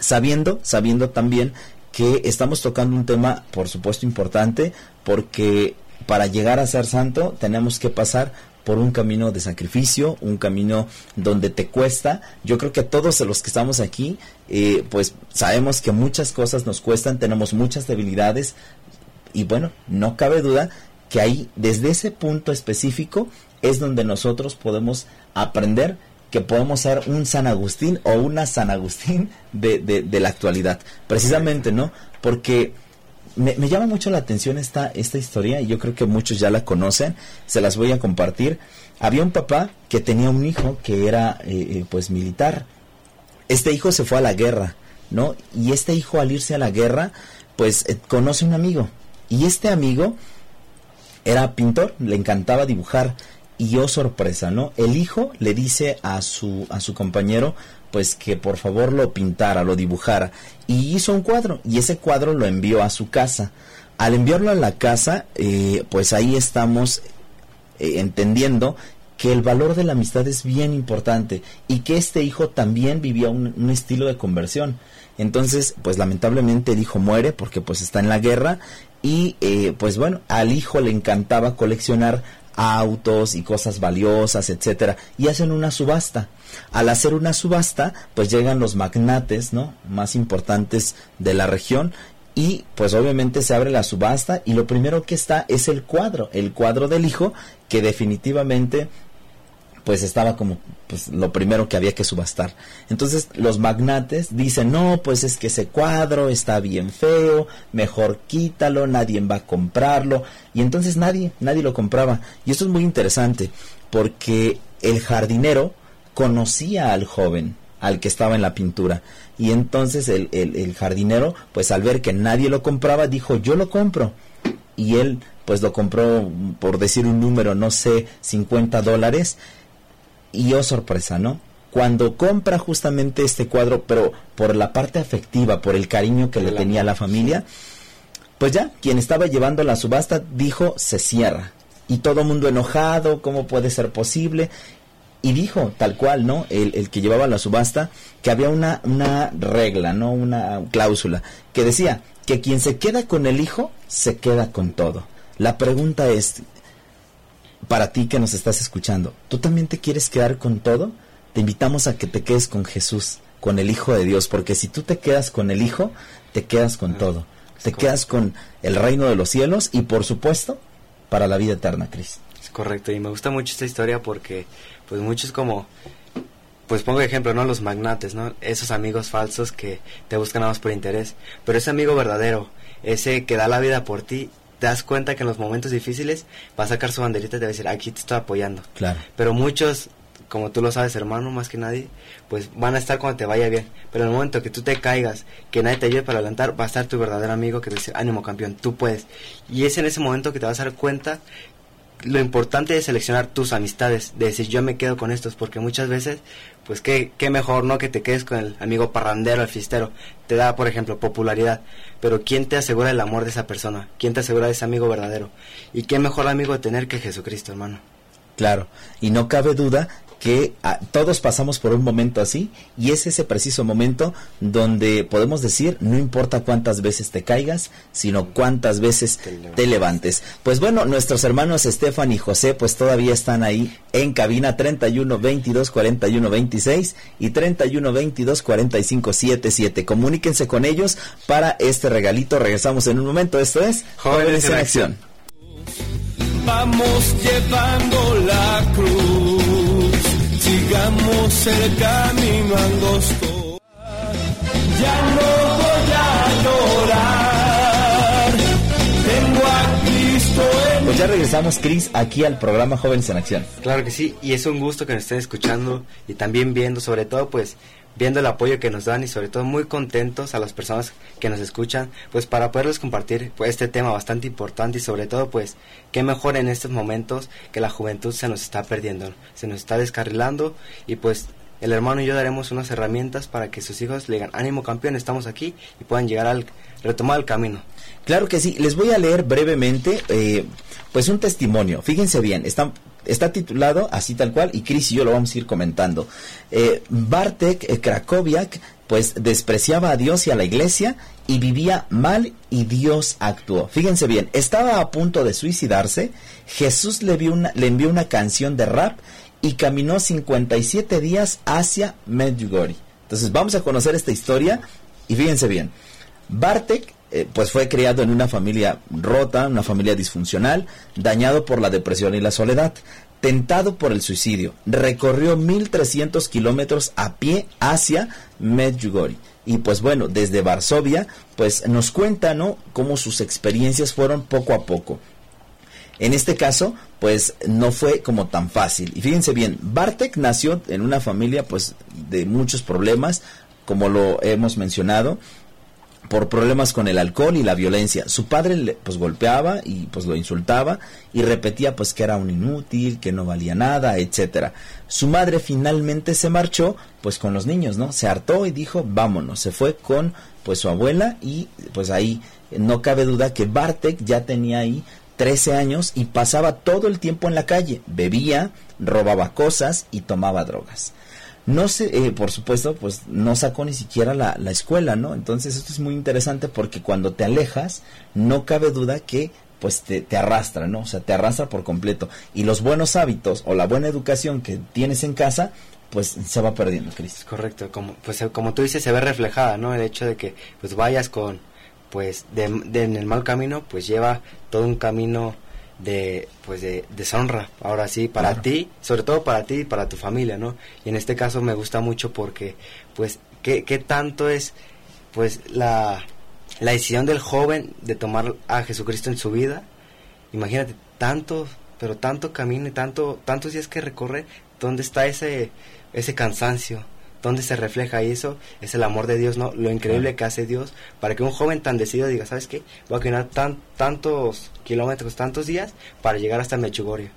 sabiendo sabiendo también que estamos tocando un tema por supuesto importante porque para llegar a ser santo tenemos que pasar por un camino de sacrificio, un camino donde te cuesta. Yo creo que todos los que estamos aquí, eh, pues sabemos que muchas cosas nos cuestan, tenemos muchas debilidades y bueno, no cabe duda que ahí, desde ese punto específico, es donde nosotros podemos aprender que podemos ser un San Agustín o una San Agustín de, de, de la actualidad. Precisamente, ¿no? Porque me, llama mucho la atención esta, esta historia y yo creo que muchos ya la conocen, se las voy a compartir. Había un papá que tenía un hijo que era eh, eh, pues militar. Este hijo se fue a la guerra, ¿no? Y este hijo al irse a la guerra pues eh, conoce un amigo y este amigo era pintor, le encantaba dibujar y oh sorpresa, ¿no? El hijo le dice a su a su compañero, pues que por favor lo pintara, lo dibujara. Y hizo un cuadro y ese cuadro lo envió a su casa. Al enviarlo a la casa, eh, pues ahí estamos eh, entendiendo que el valor de la amistad es bien importante y que este hijo también vivía un, estilo de conversión. Entonces, pues lamentablemente el hijo muere porque pues está en la guerra y eh, pues bueno, al hijo le encantaba coleccionar autos y cosas valiosas, etcétera, y hacen una subasta. Al hacer una subasta, pues llegan los magnates, ¿no? Más importantes de la región y pues obviamente se abre la subasta y lo primero que está es el cuadro, el cuadro del hijo que definitivamente pues estaba como pues lo primero que había que subastar. Entonces los magnates dicen, no, pues es que ese cuadro está bien feo, mejor quítalo, nadie va a comprarlo. Y entonces nadie, nadie lo compraba. Y esto es muy interesante, porque el jardinero conocía al joven, al que estaba en la pintura. Y entonces el, el, el jardinero, pues al ver que nadie lo compraba, dijo, yo lo compro. Y él pues lo compró, por decir un número, no sé, 50 dólares y oh sorpresa, ¿no? Cuando compra justamente este cuadro, pero por la parte afectiva, por el cariño que le tenía a la familia, pues ya, quien estaba llevando la subasta dijo, se cierra. Y todo mundo enojado, ¿cómo puede ser posible? Y dijo, tal cual, ¿no? El, el que llevaba la subasta, que había una, una regla, ¿no? Una cláusula, que decía que quien se queda con el hijo, se queda con todo. La pregunta es, para ti que nos estás escuchando, ¿tú también te quieres quedar con todo? Te invitamos a que te quedes con Jesús, con el Hijo de Dios, porque si tú te quedas con el Hijo, te quedas con todo. Te quedas con el reino de los cielos y por supuesto, para la vida eterna, Cristo. Es correcto, y me gusta mucho esta historia porque pues muchos como pues pongo ejemplo, ¿no? Los magnates, ¿no? Esos amigos falsos que te buscan nada más por interés. Pero ese amigo verdadero, ese que da la vida por ti, te das cuenta que en los momentos difíciles va a sacar su banderita y te va a decir, aquí te estoy apoyando. Claro. Pero muchos, como tú lo sabes, hermano, más que nadie, pues van a estar cuando te vaya bien. Pero en el momento que tú te caigas, que nadie te ayude para levantar, va a estar tu verdadero amigo que te dice, ánimo campeón, tú puedes. Y es en ese momento que te vas a dar cuenta lo importante es seleccionar tus amistades, de decir yo me quedo con estos, porque muchas veces, pues qué, qué mejor, ¿no? Que te quedes con el amigo parrandero, el fistero, te da, por ejemplo, popularidad, pero ¿quién te asegura el amor de esa persona? ¿Quién te asegura de ese amigo verdadero? ¿Y qué mejor amigo tener que Jesucristo, hermano? Claro, y no cabe duda que ah, todos pasamos por un momento así y es ese preciso momento donde podemos decir no importa cuántas veces te caigas, sino cuántas veces te levantes. Pues bueno, nuestros hermanos Estefan y José pues todavía están ahí en cabina 31 22 41 26 y 31 22 45 77. Comuníquense con ellos para este regalito. Regresamos en un momento. Esto es Jóvenes, en, acción. Vamos llevando la cruz, sigamos el camino angosto. Ya no voy a llorar, tengo a Cristo en Pues ya regresamos, Cris, aquí al programa Jóvenes en Acción. Claro que sí, y es un gusto que nos estén escuchando y también viendo, sobre todo pues viendo el apoyo que nos dan y sobre todo muy contentos a las personas que nos escuchan, pues para poderles compartir pues, este tema bastante importante y sobre todo pues qué mejor en estos momentos que la juventud se nos está perdiendo, se nos está descarrilando y pues el hermano y yo daremos unas herramientas para que sus hijos le digan ánimo campeón, estamos aquí y puedan llegar al retomar el camino. Claro que sí, les voy a leer brevemente eh, pues un testimonio. Fíjense bien, está, está titulado así tal cual y Chris y yo lo vamos a ir comentando. Eh, Bartek eh, Krakowiak pues despreciaba a Dios y a la iglesia y vivía mal y Dios actuó. Fíjense bien, estaba a punto de suicidarse, Jesús le, le envió una canción de rap y caminó 57 días hacia Medjugorje. Entonces vamos a conocer esta historia y fíjense bien. Bartek eh, pues fue criado en una familia rota, una familia disfuncional, dañado por la depresión y la soledad, tentado por el suicidio. Recorrió 1.300 kilómetros a pie hacia Medjugorje. Y pues bueno, desde Varsovia, pues nos cuenta, ¿no? Cómo sus experiencias fueron poco a poco. En este caso, pues no fue como tan fácil. Y fíjense bien, Bartek nació en una familia pues de muchos problemas, como lo hemos mencionado, por problemas con el alcohol y la violencia. Su padre le, pues golpeaba y pues lo insultaba y repetía pues que era un inútil, que no valía nada, etcétera. Su madre finalmente se marchó pues con los niños, ¿no? Se hartó y dijo, "Vámonos." Se fue con pues su abuela y pues ahí no cabe duda que Bartek ya tenía ahí 13 años y pasaba todo el tiempo en la calle, bebía, robaba cosas y tomaba drogas no sé, eh, por supuesto, pues no sacó ni siquiera la, la, escuela, ¿no? Entonces esto es muy interesante porque cuando te alejas, no cabe duda que pues te, te, arrastra, ¿no? O sea, te arrastra por completo. Y los buenos hábitos o la buena educación que tienes en casa, pues se va perdiendo, Cris. Correcto, como, pues como tú dices, se ve reflejada, ¿no? El hecho de que pues vayas con, pues, de en el mal camino, pues lleva todo un camino de pues de deshonra ahora sí para claro. ti sobre todo para ti y para tu familia no y en este caso me gusta mucho porque pues qué, qué tanto es pues la la decisión del joven de tomar a Jesucristo en su vida imagínate tanto pero tanto camino y tanto tantos días que recorre dónde está ese ese cansancio dónde se refleja eso es el amor de Dios no lo increíble que hace Dios para que un joven tan decidido diga sabes qué voy a caminar tan tantos kilómetros tantos días para llegar hasta Mechugorje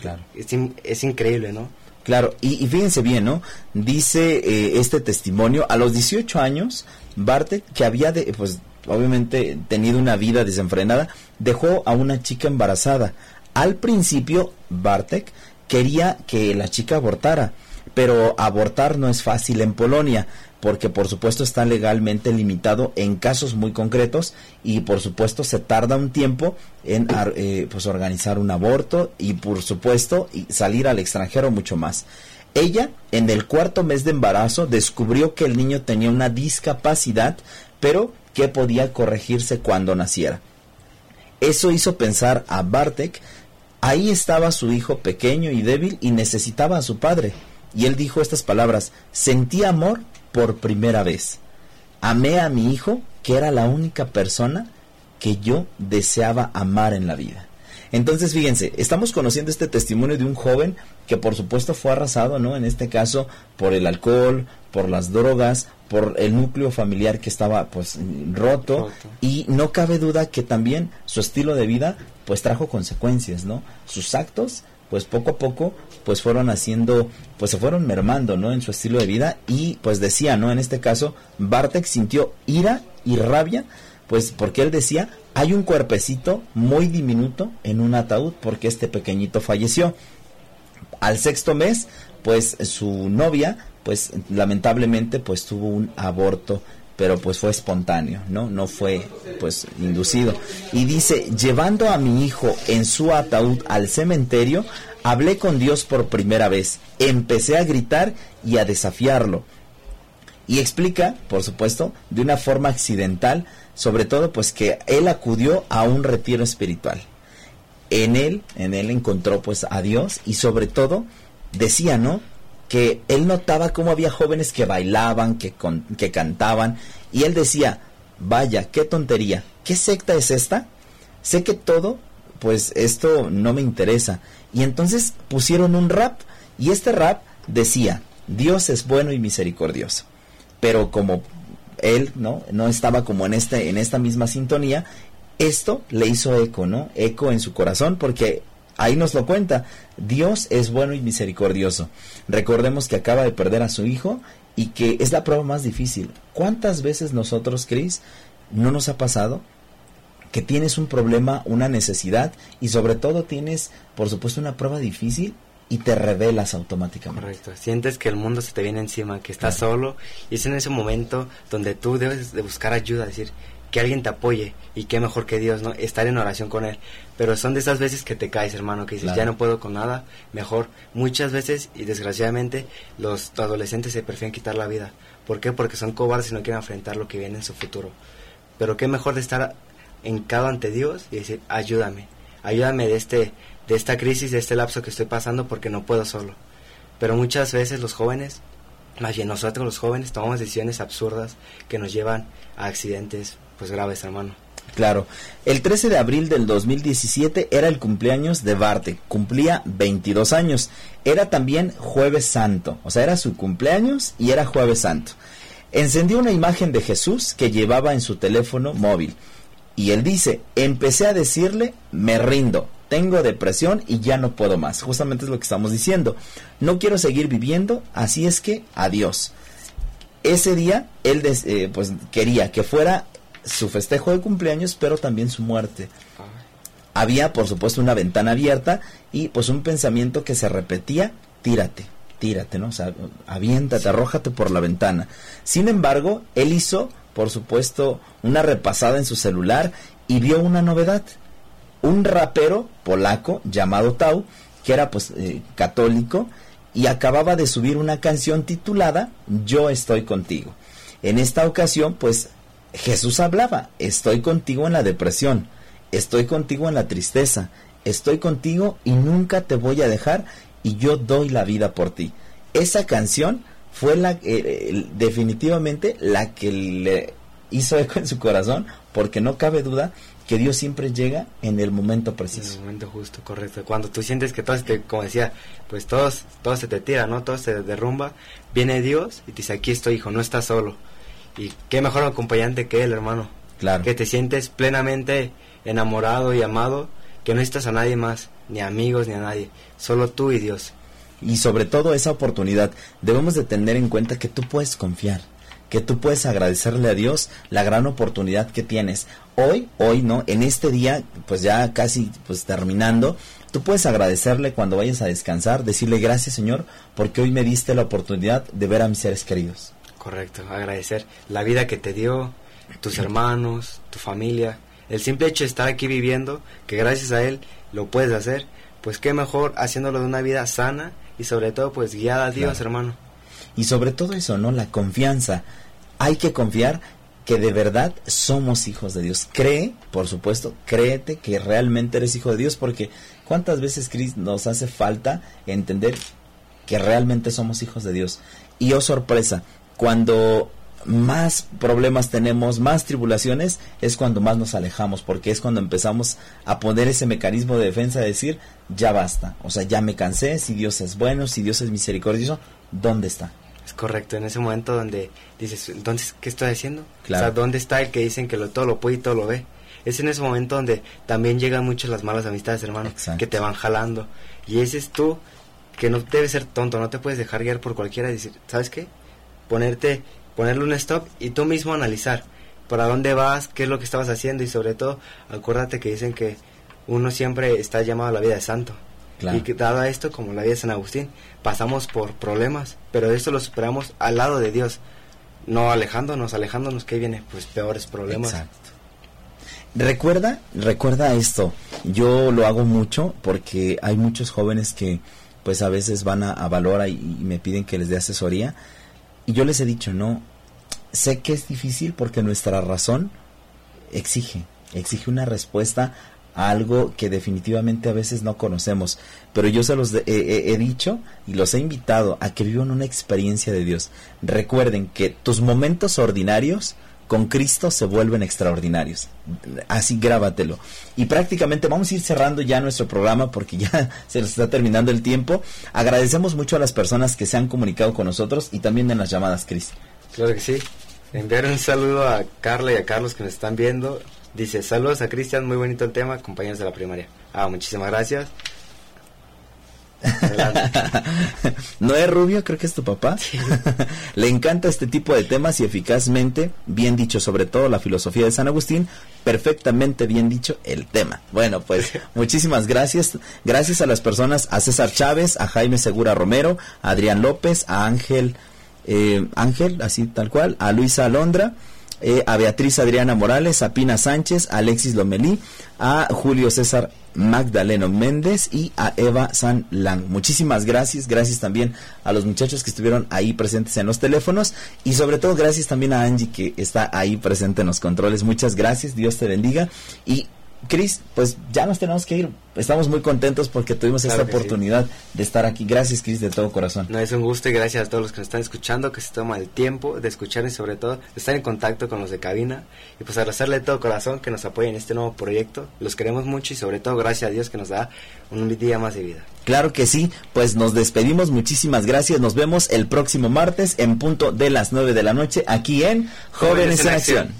claro. es, es, increíble no claro y, y fíjense bien no dice eh, este testimonio a los 18 años Bartek que había de pues obviamente tenido una vida desenfrenada dejó a una chica embarazada. Al principio Bartek quería que la chica abortara pero abortar no es fácil en Polonia porque por supuesto está legalmente limitado en casos muy concretos y por supuesto se tarda un tiempo en eh, pues organizar un aborto y por supuesto salir al extranjero mucho más. Ella en el cuarto mes de embarazo descubrió que el niño tenía una discapacidad pero que podía corregirse cuando naciera. Eso hizo pensar a Bartek, ahí estaba su hijo pequeño y débil y necesitaba a su padre y él dijo estas palabras, sentí amor por primera vez. Amé a mi hijo, que era la única persona que yo deseaba amar en la vida. Entonces, fíjense, estamos conociendo este testimonio de un joven que por supuesto fue arrasado, ¿no? En este caso, por el alcohol, por las drogas, por el núcleo familiar que estaba pues roto, roto, y no cabe duda que también su estilo de vida pues trajo consecuencias, ¿no? Sus actos pues poco a poco pues fueron haciendo pues se fueron mermando no en su estilo de vida. Y pues decía no en este caso Bartek sintió ira y rabia pues porque él decía hay un cuerpecito muy diminuto en un ataúd porque este pequeñito falleció al sexto mes pues su novia, pues lamentablemente pues tuvo un aborto pero pues fue espontáneo, ¿no? No fue pues inducido. Y dice, llevando a mi hijo en su ataúd al cementerio, hablé con Dios por primera vez, empecé a gritar y a desafiarlo. Y explica, por supuesto, de una forma accidental, sobre todo pues que él acudió a un retiro espiritual. En él, en él encontró pues a Dios y sobre todo decía, ¿no? Que él notaba cómo había jóvenes que bailaban, que, que cantaban, y él decía, vaya, qué tontería, ¿qué secta es esta? Sé que todo, pues esto no me interesa. Y entonces pusieron un rap, y este rap decía, Dios es bueno y misericordioso. Pero como él, ¿no? No estaba como en este, en esta misma sintonía, esto le hizo eco, ¿no? Eco en su corazón, porque Ahí nos lo cuenta. Dios es bueno y misericordioso. Recordemos que acaba de perder a su hijo y que es la prueba más difícil. ¿Cuántas veces nosotros, Cris, no nos ha pasado que tienes un problema, una necesidad y sobre todo tienes, por supuesto, una prueba difícil y te revelas automáticamente. Correcto. Sientes que el mundo se te viene encima, que estás solo y es en ese momento donde tú debes de buscar ayuda, decir, que alguien te apoye y qué mejor que Dios, ¿no? Estar en oración con Él. Pero son de esas veces que te caes, hermano, que dices, ya no puedo con nada, mejor. Muchas veces, y desgraciadamente, los adolescentes se prefieren quitar la vida. ¿Por qué? Porque son cobardes y no quieren enfrentar lo que viene en su futuro. Pero qué mejor de estar encado ante Dios y decir, ayúdame, ayúdame de, este, de esta crisis, de este lapso que estoy pasando porque no puedo solo. Pero muchas veces los jóvenes, más bien nosotros los jóvenes, tomamos decisiones absurdas que nos llevan a accidentes pues graves, hermano. Claro. El 13 de abril del 2017 era el cumpleaños de Barte. Cumplía 22 años. Era también jueves santo. O sea, era su cumpleaños y era jueves santo. Encendió una imagen de Jesús que llevaba en su teléfono móvil. Y él dice, empecé a decirle, me rindo, tengo depresión y ya no puedo más. Justamente es lo que estamos diciendo. No quiero seguir viviendo, así es que adiós. Ese día él eh, pues quería que fuera su festejo de cumpleaños, pero también su muerte. Había, por supuesto, una ventana abierta y pues un pensamiento que se repetía, tírate, tírate, ¿no? O sea, aviéntate, arrójate por la ventana. Sin embargo, él hizo, por supuesto, una repasada en su celular y vio una novedad. Un rapero polaco llamado Tau, que era pues eh, católico, y acababa de subir una canción titulada Yo estoy contigo. En esta ocasión, pues Jesús hablaba, estoy contigo en la depresión, estoy contigo en la tristeza, estoy contigo y nunca te voy a dejar y yo doy la vida por ti. Esa canción fue la eh, definitivamente la que le hizo eco en su corazón porque no cabe duda que Dios siempre llega en el momento preciso. En el momento justo, correcto. Cuando tú sientes que todo, te, como decía, pues todos, todo se te tira, ¿no? Todo se derrumba, viene Dios y te dice, aquí estoy, hijo, no estás solo y qué mejor acompañante que él, hermano. Claro. Que te sientes plenamente enamorado y amado, que no necesitas a nadie más, ni amigos, ni a nadie, solo tú y Dios. Y sobre todo esa oportunidad, debemos de tener en cuenta que tú puedes confiar, que tú puedes agradecerle a Dios la gran oportunidad que tienes. Hoy, hoy, ¿no? En este día, pues ya casi pues terminando, tú puedes agradecerle cuando vayas a descansar, decirle gracias Señor, porque hoy me diste la oportunidad de ver a mis seres queridos. Correcto, agradecer la vida que te dio, tus *laughs* hermanos, tu familia, el simple hecho de estar aquí viviendo, que gracias a él lo puedes hacer, pues qué mejor haciéndolo de una vida sana y sobre todo pues guiada a Dios, hermano. Y sobre todo eso, ¿no? La confianza. Hay que confiar que de verdad somos hijos de Dios. Cree, por supuesto, créete que realmente eres hijo de Dios, porque cuántas veces, Cris, nos hace falta entender que realmente somos hijos de Dios. Y oh sorpresa, cuando más problemas tenemos, más tribulaciones, es cuando más nos alejamos, porque es cuando empezamos a poner ese mecanismo de defensa de decir, ya basta, o sea, ya me cansé, si Dios es bueno, si Dios es misericordioso, ¿dónde está? Es correcto, en ese momento donde dices, entonces, ¿qué estoy haciendo? Claro. O sea, ¿dónde está el que dicen que lo, todo lo puede y todo lo ve? Es en ese momento donde también llegan muchas las malas amistades, hermano, que te van jalando. Y ese es tú, que no debes ser tonto, no te puedes dejar guiar por cualquiera y decir, ¿sabes qué? Ponerte, ponerle un stop y tú mismo analizar para dónde vas, qué es lo que estabas haciendo y sobre todo acuérdate que dicen que uno siempre está llamado a la vida de santo. Y que dado esto, como la vida de San Agustín, pasamos por problemas, pero esto lo superamos al lado de Dios, no alejándonos, alejándonos que viene pues peores problemas. Exacto. Recuerda, recuerda esto. Yo lo hago mucho porque hay muchos jóvenes que pues a veces van a, a Valora y, y me piden que les dé asesoría y yo les he dicho, no, sé que es difícil porque nuestra razón exige, exige una respuesta a algo que definitivamente a veces no conocemos. Pero yo se los de- he, he- dicho y los he invitado a que vivan una experiencia de Dios. Recuerden que tus momentos ordinarios con Cristo se vuelven extraordinarios. Así grábatelo. Y prácticamente vamos a ir cerrando ya nuestro programa porque ya *laughs* se nos está terminando el tiempo. Agradecemos mucho a las personas que se han comunicado con nosotros y también en las llamadas, Cris. Claro que sí. Enviar un saludo a Carla y a Carlos que nos están viendo. Dice, saludos a Cristian, muy bonito el tema, compañeros de la primaria. Ah, muchísimas gracias. Adelante. Noé Rubio, creo que es tu papá. *laughs* Le encanta este tipo de temas y eficazmente, bien dicho, sobre todo la filosofía de San Agustín, perfectamente bien dicho el tema. Bueno, pues muchísimas gracias. Gracias a las personas, a César Chávez, a Jaime Segura Romero, a Adrián López, a Ángel, eh, Ángel, así tal cual, a Luisa Alondra. Eh, a Beatriz Adriana Morales, a Pina Sánchez, a Alexis Lomelí, a Julio César Magdaleno Méndez y a Eva San Lang. Muchísimas gracias, gracias también a los muchachos que estuvieron ahí presentes en los teléfonos y sobre todo gracias también a Angie que está ahí presente en los controles. Muchas gracias, Dios te bendiga y Cris, pues ya nos tenemos que ir. Estamos muy contentos porque tuvimos Claro esta sí. oportunidad de estar aquí. Gracias, Cris, de todo corazón. No es un gusto y gracias a todos los que nos están escuchando, que se toman el tiempo de escuchar y sobre todo de estar en contacto con los de cabina y pues agradecerle de todo corazón que nos apoyen en este nuevo proyecto. Los queremos mucho y sobre todo gracias a Dios que nos da un día más de vida. Claro que sí, pues nos despedimos, muchísimas gracias, nos vemos el próximo martes en punto de las 9 de la noche aquí en Jóvenes, en Acción.